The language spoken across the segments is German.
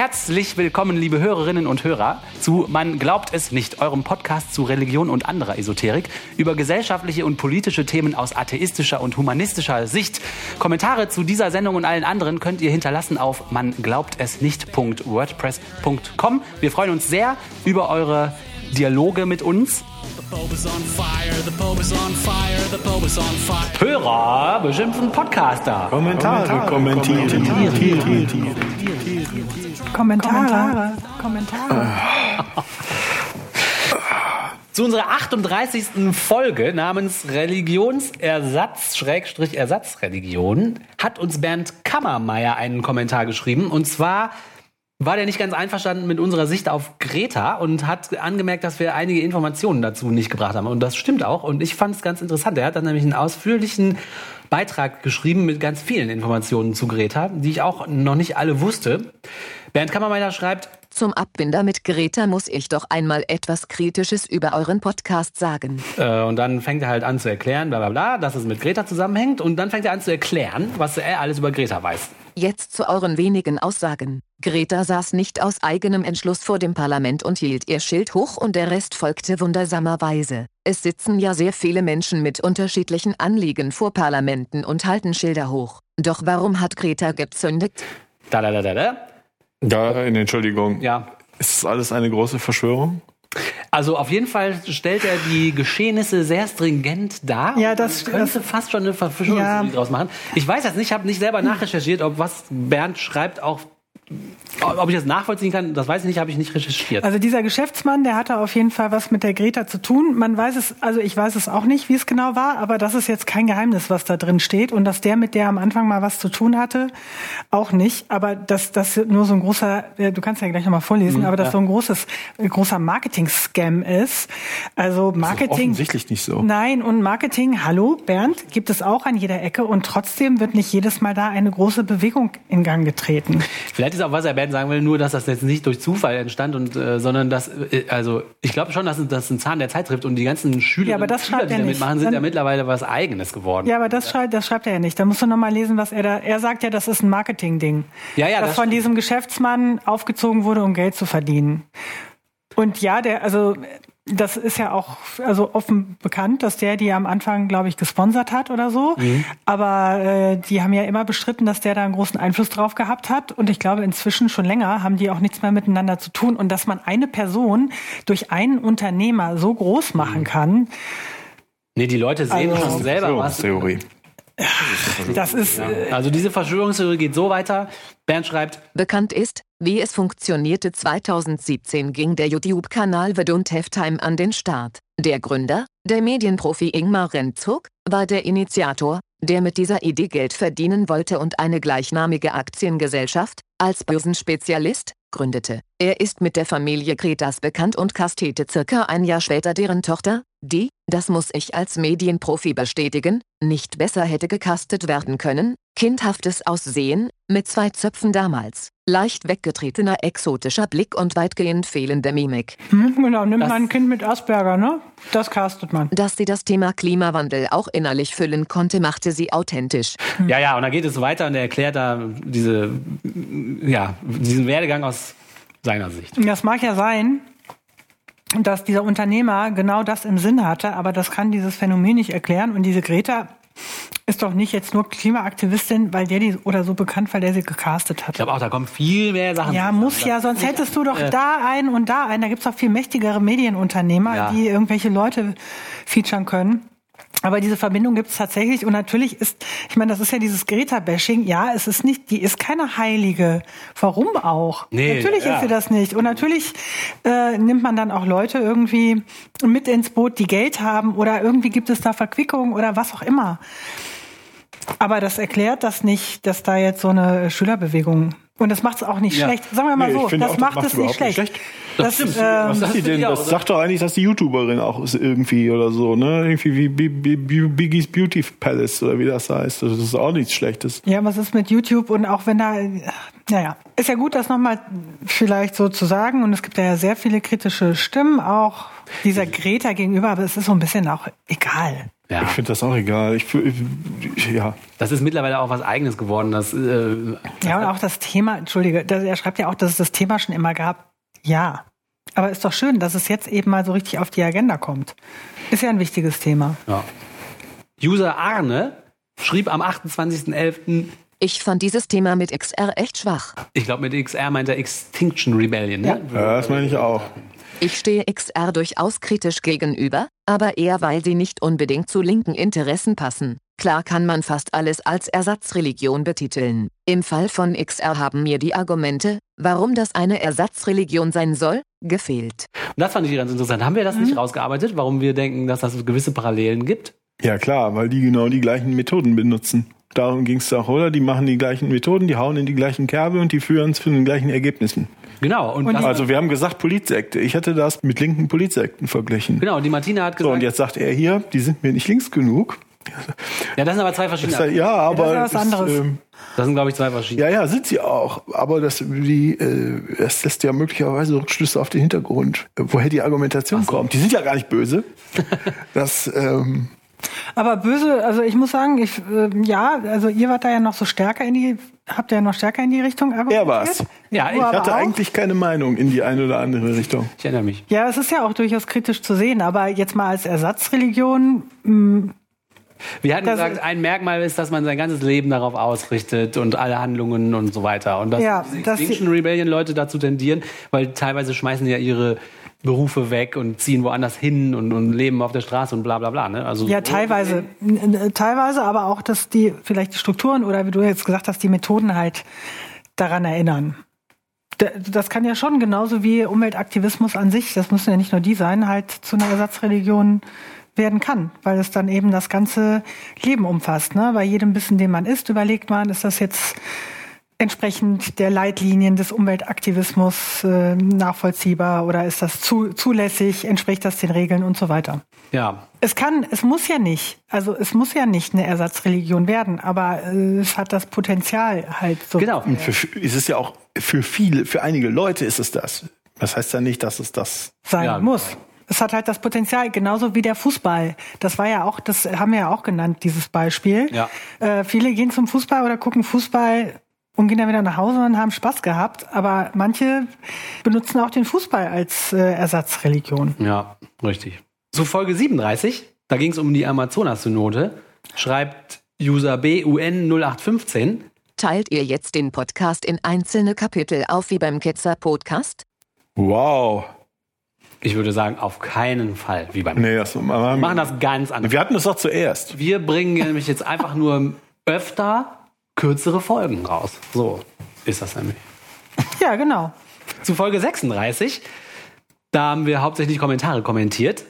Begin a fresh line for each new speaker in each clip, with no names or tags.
Herzlich willkommen, liebe Hörerinnen und Hörer, zu Man glaubt es nicht, eurem Podcast zu Religion und anderer Esoterik über gesellschaftliche und politische Themen aus atheistischer und humanistischer Sicht. Kommentare zu dieser Sendung und allen anderen könnt ihr hinterlassen auf man glaubt es nicht.wordpress.com. Wir freuen uns sehr über eure Dialoge mit uns. Hörer beschimpfen Podcaster.
Kommentare kommentieren.
Kommentare. Kommentare.
Zu unserer 38. Folge namens Religionsersatz, Schrägstrich Ersatzreligion, hat uns Bernd Kammermeier einen Kommentar geschrieben. Und zwar war der nicht ganz einverstanden mit unserer Sicht auf Greta und hat angemerkt, dass wir einige Informationen dazu nicht gebracht haben. Und das stimmt auch. Und ich fand es ganz interessant. Er hat dann nämlich einen ausführlichen Beitrag geschrieben mit ganz vielen Informationen zu Greta, die ich auch noch nicht alle wusste. Bernd Kammermeier schreibt,
Zum Abbinder mit Greta muss ich doch einmal etwas Kritisches über euren Podcast sagen.
Äh, und dann fängt er halt an zu erklären, bla bla bla, dass es mit Greta zusammenhängt. Und dann fängt er an zu erklären, was er alles über Greta weiß.
Jetzt zu euren wenigen Aussagen. Greta saß nicht aus eigenem Entschluss vor dem Parlament und hielt ihr Schild hoch und der Rest folgte wundersamerweise. Es sitzen ja sehr viele Menschen mit unterschiedlichen Anliegen vor Parlamenten und halten Schilder hoch. Doch warum hat Greta gezündet?
Da, da, da, da, da.
Ja, Entschuldigung.
Ja.
Ist das alles eine große Verschwörung?
Also auf jeden Fall stellt er die Geschehnisse sehr stringent dar.
Ja, das-
Man könnte
das-
fast schon eine Verschwörungstheorie
Ja.
draus machen. Ich weiß jetzt nicht, ich habe nicht selber nachrecherchiert, ob was Bernd schreibt auch ob ich das nachvollziehen kann, das weiß ich nicht, habe ich nicht recherchiert.
Also dieser Geschäftsmann, der hatte auf jeden Fall was mit der Greta zu tun. Man weiß es, also ich weiß es auch nicht, wie es genau war, aber das ist jetzt kein Geheimnis, was da drin steht. Und dass der mit der am Anfang mal was zu tun hatte, auch nicht. Aber dass das nur so ein großer, äh, du kannst ja gleich nochmal vorlesen, aber dass so ein großes, großer Marketing-Scam ist. Also Marketing.
offensichtlich nicht so.
Nein, und Marketing, hallo Bernd, gibt es auch an jeder Ecke und trotzdem wird nicht jedes Mal da eine große Bewegung in Gang getreten.
Vielleicht ist auch, was er Bernd sagen will, nur, dass das jetzt nicht durch Zufall entstand, und, äh, sondern dass, äh, also ich glaube schon, dass das ein Zahn der Zeit trifft und die ganzen Schüler,
Ja, aber das
Schüler die da mitmachen, sind
Dann-
ja mittlerweile was Eigenes geworden.
Ja, aber das schreibt, das schreibt er ja nicht. Da musst du noch mal lesen, was er da. Er sagt ja, das ist ein Marketing-Ding.
Ja, ja,
das,
das
von
stimmt.
diesem Geschäftsmann aufgezogen wurde, um Geld zu verdienen. Und ja, der, also das ist ja auch also offen bekannt, dass der die am Anfang, glaube ich, gesponsert hat oder so.
Mhm.
Aber äh, die haben ja immer bestritten, dass der da einen großen Einfluss drauf gehabt hat. Und ich glaube, inzwischen schon länger haben die auch nichts mehr miteinander zu tun. Und dass man eine Person durch einen Unternehmer so groß machen kann,
Nee, die Leute sehen
Also-
schon selber was.
Theorie.
Das ist äh,
Also diese Verschwörungstheorie geht so weiter. Bernd schreibt,
Bekannt ist, wie es funktionierte 2017 ging der YouTube-Kanal The Don't Have Time an den Start. Der Gründer, der Medienprofi Ingmar Rentzog, war der Initiator, der mit dieser Idee Geld verdienen wollte und eine gleichnamige Aktiengesellschaft, als Börsenspezialist, gründete. Er ist mit der Familie Kretas bekannt und kastete circa ein Jahr später deren Tochter, die, das muss ich als Medienprofi bestätigen, nicht besser hätte gecastet werden können, kindhaftes Aussehen, mit zwei Zöpfen damals, leicht weggetretener exotischer Blick und weitgehend fehlende Mimik.
Hm, genau, nimmt
Das-
man ein Kind mit Asperger, ne? Das castet man.
Dass sie das Thema Klimawandel auch innerlich füllen konnte, machte sie authentisch.
ja, ja, und dann geht es weiter und er erklärt da diese, ja, diesen Werdegang aus seiner Sicht.
Das mag ja sein, dass dieser Unternehmer genau das im Sinn hatte, aber das kann dieses Phänomen nicht erklären. Und diese Greta ist doch nicht jetzt nur Klimaaktivistin, weil der die oder so bekannt, weil der sie gecastet hat.
Ich glaube auch, da kommen viel mehr Sachen.
Ja,
zusammen.
muss ja, sonst hättest du doch da einen und da einen. Da gibt's doch viel mächtigere Medienunternehmer,
Ja.
die irgendwelche Leute featuren können. Aber diese Verbindung gibt's tatsächlich und natürlich ist, ich meine, das ist ja dieses Greta-Bashing. Ja, es ist nicht, die ist keine Heilige. Warum auch?
Nee,
natürlich
ja.
ist sie das nicht. Und natürlich äh, nimmt man dann auch Leute irgendwie mit ins Boot, die Geld haben oder irgendwie gibt es da Verquickungen oder was auch immer. Aber das erklärt das nicht, dass da jetzt so eine Schülerbewegung und das macht es auch nicht
Ja.
schlecht. Sagen wir mal
Nee,
so, das
auch, das
macht es nicht
überhaupt nicht
schlecht.
schlecht.
Das,
stimmt.
ähm,
Was sagt die denn? Das sagt doch eigentlich, dass die YouTuberin auch ist irgendwie oder so, ne? Irgendwie wie Bi- Bi- Bi- Biggie's Beauty Palace oder wie das heißt. Das ist auch nichts Schlechtes.
Ja, was ist mit YouTube und auch wenn da, naja, ist ja gut, das nochmal vielleicht so zu sagen und es gibt ja sehr viele kritische Stimmen auch dieser Greta gegenüber, aber es ist so ein bisschen auch egal.
Ja.
Ich finde das auch egal. Ich, ich, ja.
Das ist mittlerweile auch was Eigenes geworden. Das, äh,
Ja, und auch das Thema, entschuldige, das, er schreibt ja auch, dass es das Thema schon immer gab. Ja. Aber ist doch schön, dass es jetzt eben mal so richtig auf die Agenda kommt. Ist ja ein wichtiges Thema.
ja. User Arne schrieb am 28.11.,
Ich fand dieses Thema mit XR echt schwach.
ich glaube mit XR meint er Extinction Rebellion, ne?
ja, das meine ich auch.
Ich stehe XR durchaus kritisch gegenüber, aber eher weil sie nicht unbedingt zu linken Interessen passen. Klar kann man fast alles als Ersatzreligion betiteln. Im Fall von XR haben mir die Argumente, warum das eine Ersatzreligion sein soll, gefehlt.
Und das fand ich ganz interessant. Haben wir das nicht rausgearbeitet, warum wir denken, dass das gewisse Parallelen gibt?
Ja, klar, weil die genau die gleichen Methoden benutzen. Darum ging es auch, oder? Die machen die gleichen Methoden, die hauen in die gleichen Kerbe und die führen zu den gleichen Ergebnissen.
Genau. Und,
Und
das,
Also wir haben gesagt Politsekte. Ich hätte das mit linken Politsekten verglichen.
genau, und die Martina hat
So,
gesagt,
und jetzt sagt er hier, die sind mir nicht links genug.
ja, das sind aber zwei verschiedene.
sag, ja, aber
das ist was anderes.
ähm,
Das sind, glaube ich, zwei verschiedene.
ja, ja, sind sie auch. Aber das, die, äh, das lässt ja möglicherweise Rückschlüsse auf den Hintergrund, woher die Argumentation kommt. Die sind ja gar nicht böse. das, ähm,
Aber böse, also ich muss sagen, ich, äh, ja, also ihr wart da ja noch so stärker in die, habt ihr ja noch stärker in die Richtung argumentiert.
er war's.
Ja, ich
aber
Ich hatte
auch?
eigentlich keine Meinung in die eine oder andere Richtung.
Ich erinnere mich.
Ja, es ist ja auch durchaus kritisch zu sehen, aber jetzt mal als Ersatzreligion, mh,
Wir hatten
Das-
gesagt, ein Merkmal ist, dass man sein ganzes Leben darauf ausrichtet und alle Handlungen und so weiter. Und dass
Ja, dass
Extinction Rebellion Leute dazu tendieren, weil teilweise schmeißen die ja ihre Berufe weg und ziehen woanders hin und, und leben auf der Straße und bla bla bla. Ne? Also
ja, teilweise, teilweise, aber auch, dass die, vielleicht die Strukturen oder wie du jetzt gesagt hast, die Methoden halt daran erinnern. Das kann ja schon genauso wie Umweltaktivismus an sich, das müssen ja nicht nur die sein, halt zu einer Ersatzreligion werden kann, weil es dann eben das ganze Leben umfasst. Ne? Bei jedem Bissen, den man isst, überlegt man, ist das jetzt entsprechend der Leitlinien des Umweltaktivismus äh, nachvollziehbar oder ist das zu, zulässig, entspricht das den Regeln und so weiter.
Ja,
Es kann, es muss ja nicht, also es muss ja nicht eine Ersatzreligion werden, aber äh, es hat das Potenzial halt so.
genau.
Und für, ist es ja auch für viele, für einige Leute ist es das. Das heißt ja nicht, dass es das.
sein
Ja.
muss. Es hat halt das Potenzial, genauso wie der Fußball. Das war ja auch, das haben wir ja auch genannt, dieses Beispiel.
Ja.
Äh, viele gehen zum Fußball oder gucken Fußball und gehen dann wieder nach Hause und haben Spaß gehabt. Aber manche benutzen auch den Fußball als äh, Ersatzreligion.
Ja, richtig. Zu Folge 37, da ging es um die Amazonas-Synode, schreibt User BUN0815.
Teilt ihr jetzt den Podcast in einzelne Kapitel auf wie beim Ketzer Podcast?
Wow.
Ich würde sagen, auf keinen Fall, wie beim.
Nee, das
Wir machen das ganz anders.
Wir hatten das doch zuerst.
Wir bringen nämlich jetzt einfach nur öfter kürzere Folgen raus. So ist das nämlich.
Ja, genau.
Zu Folge 36, da haben wir hauptsächlich Kommentare kommentiert.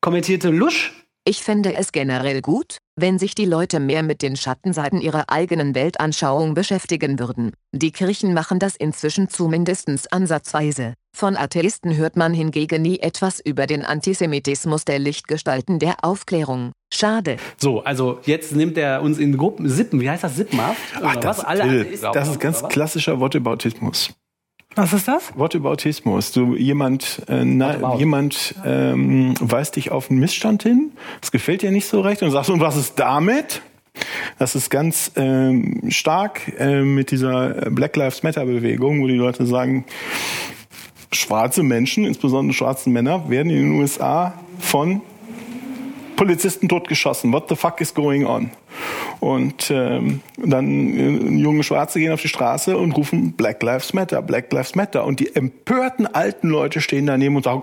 Kommentierte Lusch,
Ich fände es generell gut, wenn sich die Leute mehr mit den Schattenseiten ihrer eigenen Weltanschauung beschäftigen würden. Die Kirchen machen das inzwischen zumindest ansatzweise. Von Atheisten hört man hingegen nie etwas über den Antisemitismus der Lichtgestalten der Aufklärung. Schade.
so, also jetzt nimmt er uns in Gruppen, Sippen, wie heißt das, Sippenhaft?
Ach, das,
was? Alle Atheisten
das ist ganz klassischer Wortebautismus.
Was ist das?
Wortebautismus. Du jemand, äh, na, jemand ähm, weist dich auf einen Missstand hin. Das gefällt dir nicht so recht und sagst, und was ist damit? Das ist ganz ähm, stark äh, mit dieser Black Lives Matter Bewegung, wo die Leute sagen, schwarze Menschen, insbesondere schwarze Männer, werden in den USA von Polizisten totgeschossen. What the fuck is going on? Und ähm, dann äh, junge Schwarze gehen auf die Straße und rufen Black Lives Matter, Black Lives Matter. Und die empörten alten Leute stehen daneben und sagen,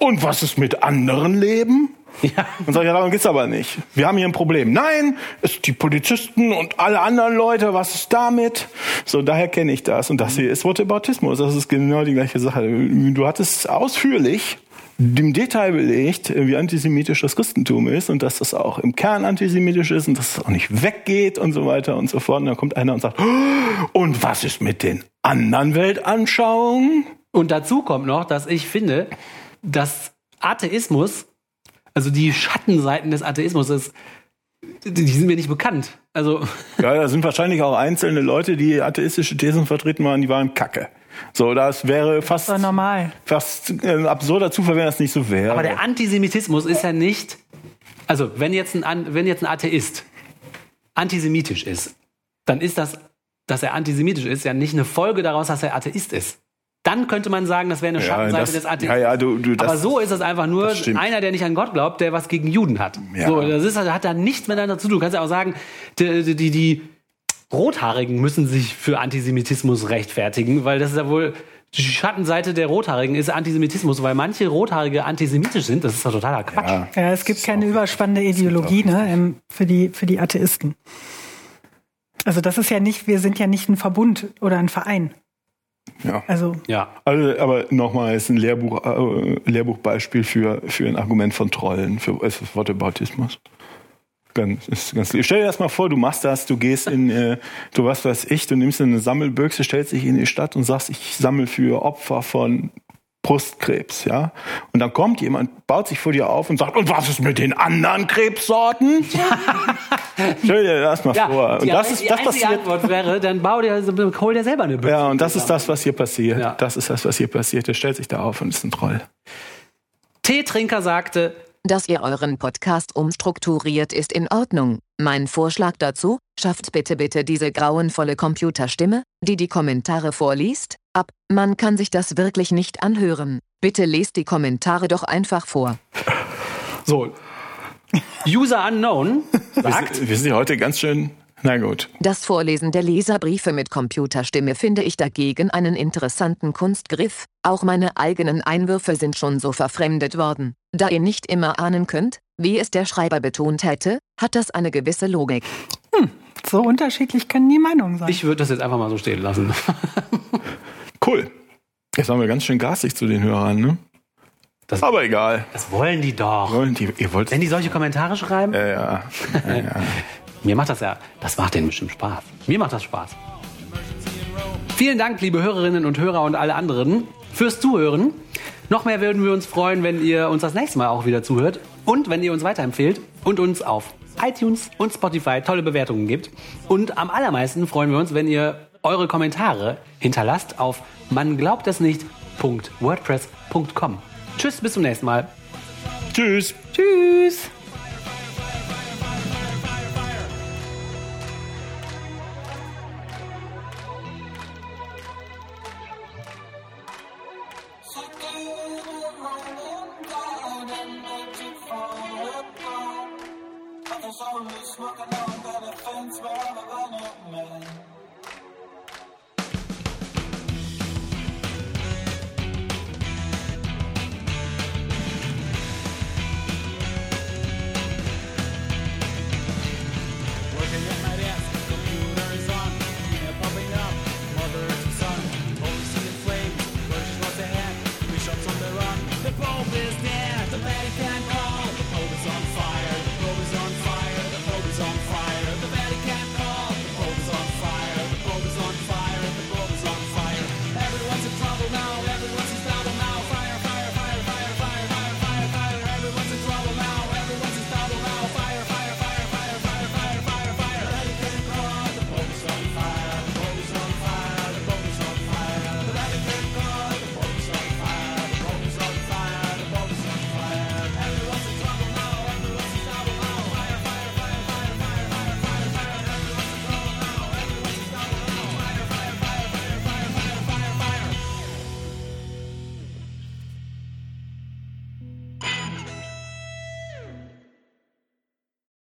und was ist mit anderen Leben?
Ja.
Und sag ich, ja, darum geht's aber nicht. Wir haben hier ein Problem. Nein, es die Polizisten und alle anderen Leute, was ist damit? So, daher kenne ich das. Und das hier ist Whataboutismus. Das ist genau die gleiche Sache. Du hattest ausführlich im Detail belegt, wie antisemitisch das Christentum ist und dass das auch im Kern antisemitisch ist und dass es auch nicht weggeht und so weiter und so fort. Und dann kommt einer und sagt, "Oh, und was ist mit den anderen Weltanschauungen?
Und dazu kommt noch, dass ich finde, dass Atheismus, also die Schattenseiten des Atheismus, ist, die sind mir nicht bekannt. Also,
Ja, da sind wahrscheinlich auch einzelne Leute, die atheistische Thesen vertreten waren, die waren kacke. So, das wäre fast,
Das normal.
fast ein absurder Zufall, wenn das nicht so wäre.
aber der Antisemitismus ist ja nicht Also, wenn jetzt ein, An- wenn jetzt ein Atheist antisemitisch ist, dann ist das, dass er antisemitisch ist, ja nicht eine Folge daraus, dass er Atheist ist. Dann könnte man sagen, das wäre eine
Ja,
Schattenseite
das-
des Atheismus.
ja, ja, du- du, das-
Aber so ist es einfach nur
das
einer, der nicht an Gott glaubt, der was gegen Juden hat.
Ja.
So, das ist, hat da nichts miteinander zu tun. Du kannst ja auch sagen, die, die, die Rothaarigen müssen sich für Antisemitismus rechtfertigen, weil das ist ja wohl die Schattenseite der Rothaarigen ist Antisemitismus, weil manche Rothaarige antisemitisch sind. Das ist doch totaler Quatsch.
Ja.
Ja, es gibt keine überspannende Ideologie ne, für, die, für die Atheisten. Also das ist ja nicht, wir sind ja nicht ein Verbund oder ein Verein.
Ja.
Also
Ja.
Also, aber nochmal, ist ein Lehrbuch, äh, Lehrbuchbeispiel für, für ein Argument von Trollen, für für Whataboutismus. Ganz, ist ganz. Stell dir das mal vor, du machst das, du gehst in, äh, du was weiß ich, du nimmst eine Sammelbüchse, stellst dich in die Stadt und sagst, ich sammle für Opfer von Brustkrebs, ja. Und dann kommt jemand, baut sich vor dir auf und sagt, und was ist mit den anderen Krebssorten? Stell dir das mal
Ja,
vor. Und
die,
das ist,
die
das passiert.
Antwort wäre, dann bau dir, hol dir selber eine Büchse.
Ja, und das ist das, was hier passiert.
Ja.
Das ist das, was hier passiert. Der stellt sich da auf und ist ein Troll.
Teetrinker sagte,
Dass ihr euren Podcast umstrukturiert ist in Ordnung. Mein Vorschlag dazu, schafft bitte bitte diese grauenvolle Computerstimme, die die Kommentare vorliest, ab. Man kann sich das wirklich nicht anhören. Bitte lest die Kommentare doch einfach vor.
so, User Unknown
Wir
sagt,
sind, wir sind heute ganz schön. Na gut.
Das Vorlesen der Leserbriefe mit Computerstimme finde ich dagegen einen interessanten Kunstgriff. Auch meine eigenen Einwürfe sind schon so verfremdet worden. Da ihr nicht immer ahnen könnt, wie es der Schreiber betont hätte, hat das eine gewisse Logik.
so unterschiedlich können die Meinungen sein.
ich würde das jetzt einfach mal so stehen lassen.
Cool. Jetzt waren wir ganz schön garstig zu den Hörern, ne?
Das-
Aber egal.
Das wollen die doch.
Wollen die, ihr wollt.
Wenn die solche Kommentare schreiben,
Ja, ja.
mir macht das ja, das macht denen bestimmt Spaß. Mir macht das Spaß. Vielen Dank, liebe Hörerinnen und Hörer und alle anderen, fürs Zuhören. Noch mehr würden wir uns freuen, wenn ihr uns das nächste Mal auch wieder zuhört und wenn ihr uns weiterempfehlt und uns auf iTunes und Spotify tolle Bewertungen gibt. Und am allermeisten freuen wir uns, wenn ihr eure Kommentare hinterlasst auf man glaubt es nicht.wordpress.com. Tschüss, bis zum nächsten Mal.
Tschüss.
Tschüss.
cause I'm only smoking on the fence where I'm a grown man.